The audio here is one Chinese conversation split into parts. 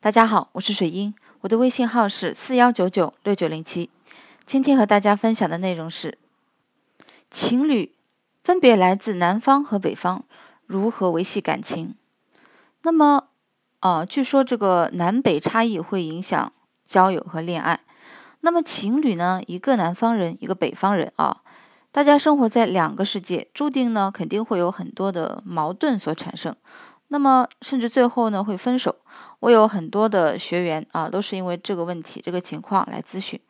大家好，我是水英，我的微信号是四幺九九六九零七。今天和大家分享的内容是，情侣分别来自南方和北方，如何维系感情？那么，啊，据说这个南北差异会影响交友和恋爱。那么情侣呢，一个南方人，一个北方人啊，大家生活在两个世界，注定呢肯定会有很多的矛盾所产生。那么甚至最后呢会分手。我有很多的学员啊，都是因为这个问题、这个情况来咨询。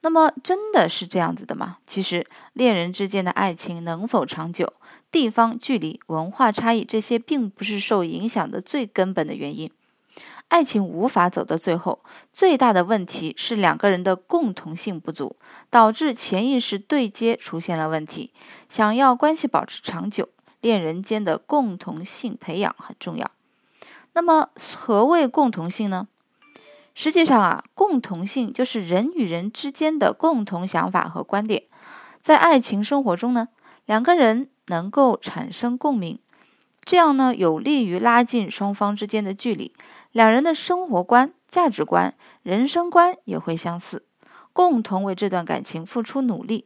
那么真的是这样子的吗？其实恋人之间的爱情能否长久，地方距离、文化差异这些并不是受影响的最根本的原因。爱情无法走到最后，最大的问题是两个人的共同性不足，导致潜意识对接出现了问题。想要关系保持长久，恋人间的共同性培养很重要。那么，何谓共同性呢？实际上啊，共同性就是人与人之间的共同想法和观点。在爱情生活中呢，两个人能够产生共鸣，这样呢，有利于拉近双方之间的距离。两人的生活观、价值观、人生观也会相似，共同为这段感情付出努力。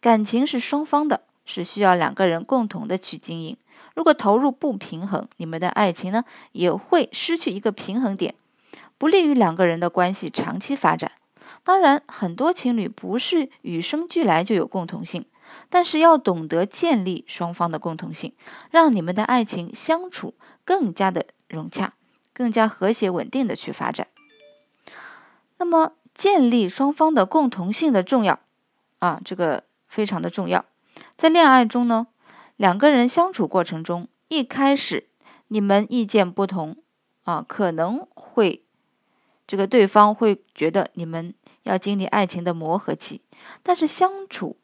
感情是双方的，是需要两个人共同的去经营。如果投入不平衡，你们的爱情呢也会失去一个平衡点，不利于两个人的关系长期发展。当然，很多情侣不是与生俱来就有共同性，但是要懂得建立双方的共同性，让你们的爱情相处更加的融洽。更加和谐稳定的去发展。那么，建立双方的共同性的重要啊，这个非常的重要。在恋爱中呢，两个人相处过程中，一开始你们意见不同啊，可能会这个对方会觉得你们要经历爱情的磨合期。但是相处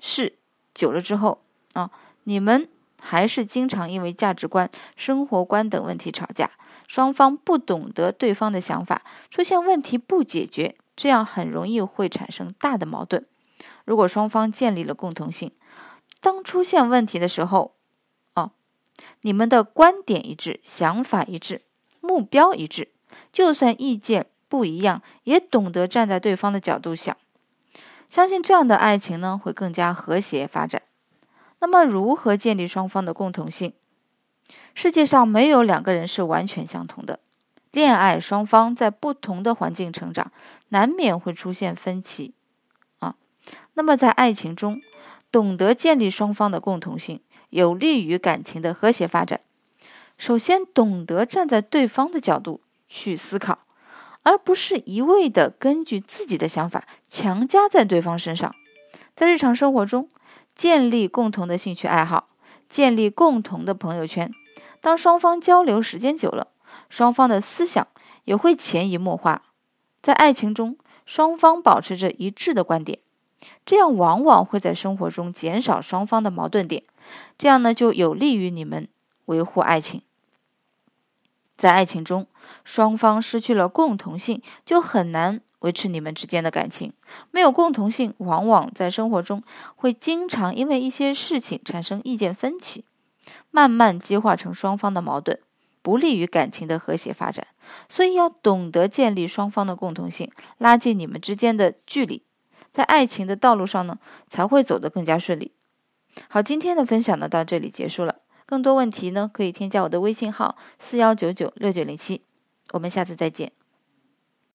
是久了之后啊，你们。还是经常因为价值观、生活观等问题吵架，双方不懂得对方的想法，出现问题不解决，这样很容易会产生大的矛盾。如果双方建立了共同性，当出现问题的时候，哦，你们的观点一致、想法一致、目标一致，就算意见不一样，也懂得站在对方的角度想，相信这样的爱情呢，会更加和谐发展。那么，如何建立双方的共同性？世界上没有两个人是完全相同的。恋爱双方在不同的环境成长，难免会出现分歧。那么，在爱情中，懂得建立双方的共同性，有利于感情的和谐发展。首先，懂得站在对方的角度去思考，而不是一味的根据自己的想法强加在对方身上。在日常生活中，建立共同的兴趣爱好，建立共同的朋友圈。当双方交流时间久了，双方的思想也会潜移默化。在爱情中，双方保持着一致的观点，这样往往会在生活中减少双方的矛盾点。这样呢，就有利于你们维护爱情。在爱情中，双方失去了共同性，就很难。维持你们之间的感情，没有共同性，往往在生活中会经常因为一些事情产生意见分歧，慢慢激化成双方的矛盾，不利于感情的和谐发展。所以要懂得建立双方的共同性，拉近你们之间的距离，在爱情的道路上呢，才会走得更加顺利。好，今天的分享呢到这里结束了，更多问题呢可以添加我的微信号四幺九九六九零七，我们下次再见。